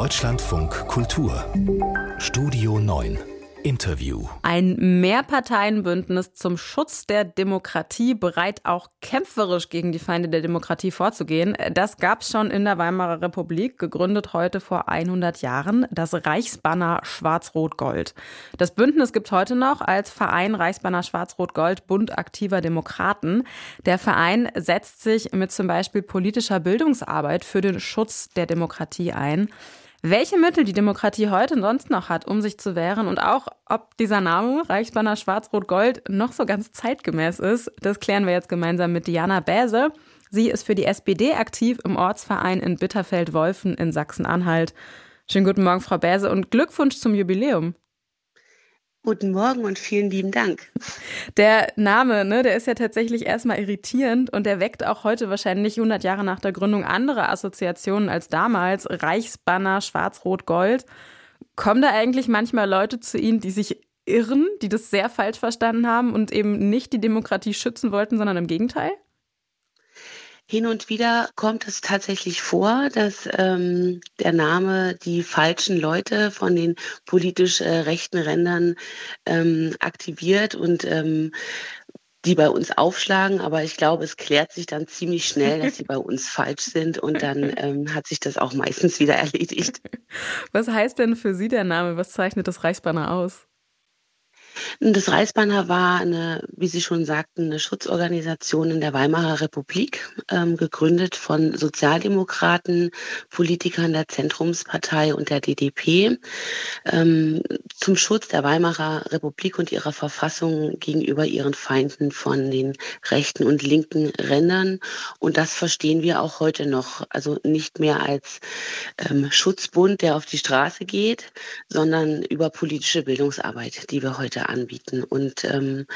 Deutschlandfunk Kultur Studio 9 Interview. Ein Mehrparteienbündnis zum Schutz der Demokratie, bereit auch kämpferisch gegen die Feinde der Demokratie vorzugehen. Das gab es schon in der Weimarer Republik, gegründet heute vor 100 Jahren, das Reichsbanner Schwarz-Rot-Gold. Das Bündnis gibt heute noch als Verein Reichsbanner Schwarz-Rot-Gold Bund aktiver Demokraten. Der Verein setzt sich mit zum Beispiel politischer Bildungsarbeit für den Schutz der Demokratie ein welche Mittel die Demokratie heute sonst noch hat, um sich zu wehren und auch, ob dieser Name Reichsbanner Schwarz-Rot-Gold noch so ganz zeitgemäß ist, das klären wir jetzt gemeinsam mit Diana Bäse. Sie ist für die SPD aktiv im Ortsverein in Bitterfeld-Wolfen in Sachsen-Anhalt. Schönen guten Morgen, Frau Bäse, und Glückwunsch zum Jubiläum. Guten Morgen und vielen lieben Dank. Der Name, ne, der ist ja tatsächlich erstmal irritierend und der weckt auch heute wahrscheinlich 100 Jahre nach der Gründung andere Assoziationen als damals. Reichsbanner, Schwarz-Rot-Gold. Kommen da eigentlich manchmal Leute zu Ihnen, die sich irren, die das sehr falsch verstanden haben und eben nicht die Demokratie schützen wollten, sondern im Gegenteil? Hin und wieder kommt es tatsächlich vor, dass ähm, der Name die falschen Leute von den politisch äh, rechten Rändern ähm, aktiviert und ähm, die bei uns aufschlagen, aber ich glaube, es klärt sich dann ziemlich schnell, dass sie bei uns falsch sind und dann ähm, hat sich das auch meistens wieder erledigt. Was heißt denn für Sie der Name? Was zeichnet das Reichsbanner aus? Das Reichsbanner war eine, wie Sie schon sagten, eine Schutzorganisation in der Weimarer Republik, ähm, gegründet von Sozialdemokraten, Politikern der Zentrumspartei und der DDP, ähm, zum Schutz der Weimarer Republik und ihrer Verfassung gegenüber ihren Feinden von den rechten und linken Rändern. Und das verstehen wir auch heute noch. Also nicht mehr als ähm, Schutzbund, der auf die Straße geht, sondern über politische Bildungsarbeit, die wir heute anbieten. Und ähm,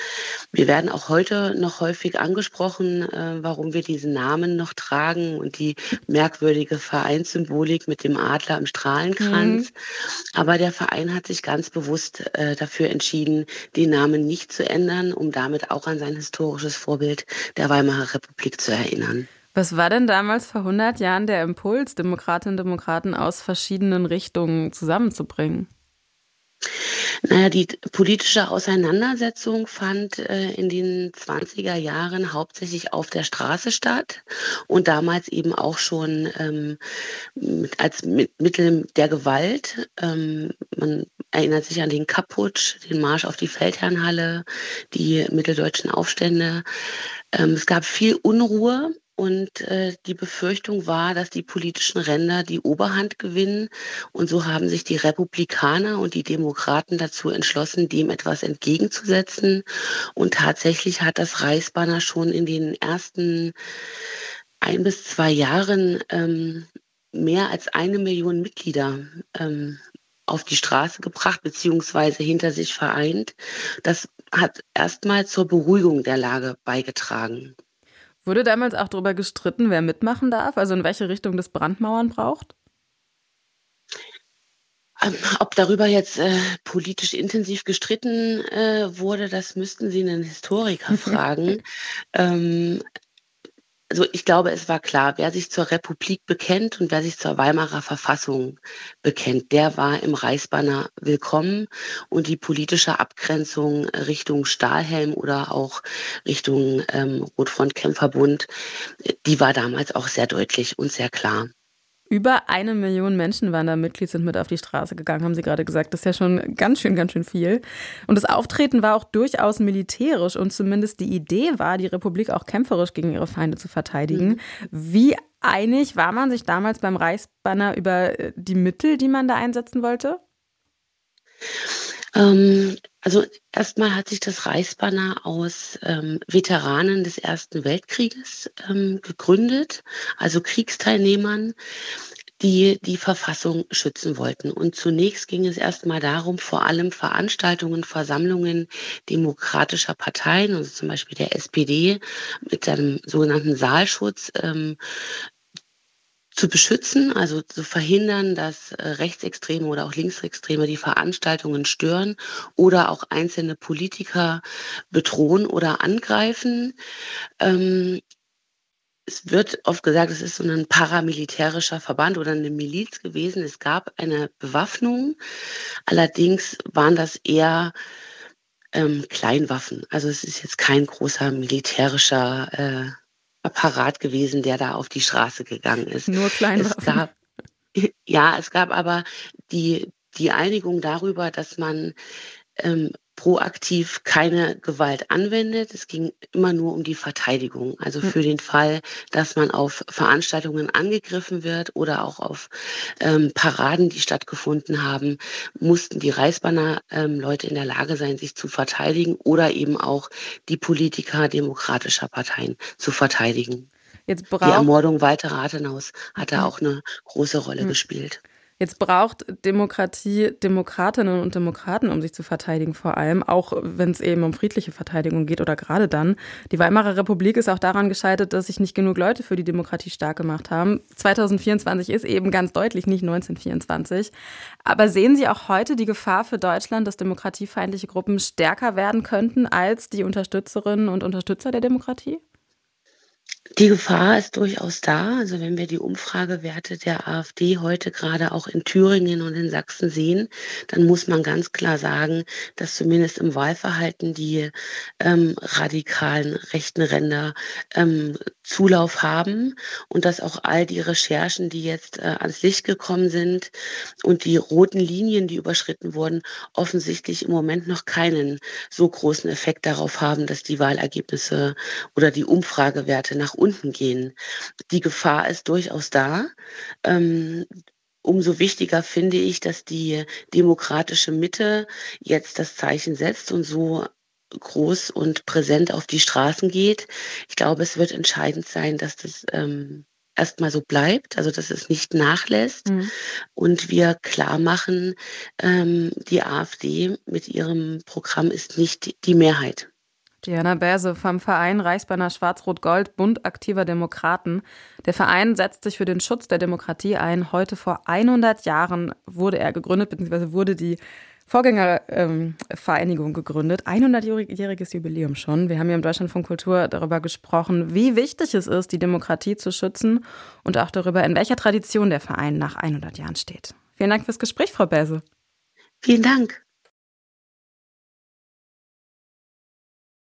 wir werden auch heute noch häufig angesprochen, äh, warum wir diesen Namen noch tragen und die merkwürdige Vereinssymbolik mit dem Adler im Strahlenkranz. Mhm. Aber der Verein hat sich ganz bewusst äh, dafür entschieden, den Namen nicht zu ändern, um damit auch an sein historisches Vorbild der Weimarer Republik zu erinnern. Was war denn damals vor 100 Jahren der Impuls, Demokratinnen und Demokraten aus verschiedenen Richtungen zusammenzubringen? Naja, die politische Auseinandersetzung fand äh, in den 20er Jahren hauptsächlich auf der Straße statt und damals eben auch schon ähm, als mit Mittel der Gewalt. Ähm, man erinnert sich an den Kapputsch, den Marsch auf die Feldherrnhalle, die mitteldeutschen Aufstände. Ähm, es gab viel Unruhe und äh, die Befürchtung war, dass die politischen Ränder die Oberhand gewinnen. Und so haben sich die Republikaner und die Demokraten dazu entschlossen, dem etwas entgegenzusetzen. Und tatsächlich hat das Reichsbanner schon in den ersten ein bis zwei Jahren ähm, mehr als eine Million Mitglieder ähm, auf die Straße gebracht beziehungsweise hinter sich vereint. Das hat erstmal zur Beruhigung der Lage beigetragen. Wurde damals auch darüber gestritten, wer mitmachen darf, also in welche Richtung das Brandmauern braucht? Ähm, ob darüber jetzt äh, politisch intensiv gestritten äh, wurde, das müssten Sie einen Historiker fragen. ähm, also ich glaube, es war klar, wer sich zur Republik bekennt und wer sich zur Weimarer Verfassung bekennt, der war im Reichsbanner willkommen und die politische Abgrenzung Richtung Stahlhelm oder auch Richtung ähm, Rotfrontkämpferbund, die war damals auch sehr deutlich und sehr klar. Über eine Million Menschen waren da Mitglied, sind mit auf die Straße gegangen, haben Sie gerade gesagt. Das ist ja schon ganz schön, ganz schön viel. Und das Auftreten war auch durchaus militärisch und zumindest die Idee war, die Republik auch kämpferisch gegen ihre Feinde zu verteidigen. Mhm. Wie einig war man sich damals beim Reichsbanner über äh, die Mittel, die man da einsetzen wollte? Ähm, also erstmal hat sich das Reichsbanner aus ähm, Veteranen des Ersten Weltkrieges ähm, gegründet, also Kriegsteilnehmern, die die Verfassung schützen wollten. Und zunächst ging es erstmal darum, vor allem Veranstaltungen, Versammlungen demokratischer Parteien, also zum Beispiel der SPD mit seinem sogenannten Saalschutz, ähm, zu beschützen, also zu verhindern, dass äh, Rechtsextreme oder auch Linksextreme die Veranstaltungen stören oder auch einzelne Politiker bedrohen oder angreifen. Ähm, es wird oft gesagt, es ist so ein paramilitärischer Verband oder eine Miliz gewesen. Es gab eine Bewaffnung. Allerdings waren das eher ähm, Kleinwaffen. Also es ist jetzt kein großer militärischer äh, Apparat gewesen, der da auf die Straße gegangen ist. Nur Kleinwaffen. Es gab, ja, es gab aber die, die Einigung darüber, dass man ähm, proaktiv keine Gewalt anwendet. Es ging immer nur um die Verteidigung. Also hm. für den Fall, dass man auf Veranstaltungen angegriffen wird oder auch auf ähm, Paraden, die stattgefunden haben, mussten die Reichsbanner ähm, Leute in der Lage sein, sich zu verteidigen oder eben auch die Politiker demokratischer Parteien zu verteidigen. Jetzt die Ermordung Walter Rathenhaus hat da hm. auch eine große Rolle mhm. gespielt. Jetzt braucht Demokratie Demokratinnen und Demokraten, um sich zu verteidigen, vor allem, auch wenn es eben um friedliche Verteidigung geht oder gerade dann. Die Weimarer Republik ist auch daran gescheitert, dass sich nicht genug Leute für die Demokratie stark gemacht haben. 2024 ist eben ganz deutlich nicht 1924. Aber sehen Sie auch heute die Gefahr für Deutschland, dass demokratiefeindliche Gruppen stärker werden könnten als die Unterstützerinnen und Unterstützer der Demokratie? Die Gefahr ist durchaus da. Also wenn wir die Umfragewerte der AfD heute gerade auch in Thüringen und in Sachsen sehen, dann muss man ganz klar sagen, dass zumindest im Wahlverhalten die ähm, radikalen rechten Ränder ähm, Zulauf haben und dass auch all die Recherchen, die jetzt äh, ans Licht gekommen sind und die roten Linien, die überschritten wurden, offensichtlich im Moment noch keinen so großen Effekt darauf haben, dass die Wahlergebnisse oder die Umfragewerte nach unten gehen. Die Gefahr ist durchaus da. Ähm, umso wichtiger finde ich, dass die demokratische Mitte jetzt das Zeichen setzt und so groß und präsent auf die Straßen geht. Ich glaube, es wird entscheidend sein, dass das ähm, erstmal so bleibt, also dass es nicht nachlässt mhm. und wir klar machen, ähm, die AfD mit ihrem Programm ist nicht die Mehrheit. Diana Berse vom Verein Reichsbanner Schwarz-Rot-Gold, Bund aktiver Demokraten. Der Verein setzt sich für den Schutz der Demokratie ein. Heute vor 100 Jahren wurde er gegründet, beziehungsweise wurde die Vorgängervereinigung ähm, gegründet. 100-jähriges Jubiläum schon. Wir haben hier im Deutschlandfunk Kultur darüber gesprochen, wie wichtig es ist, die Demokratie zu schützen und auch darüber, in welcher Tradition der Verein nach 100 Jahren steht. Vielen Dank fürs Gespräch, Frau Bäse. Vielen Dank.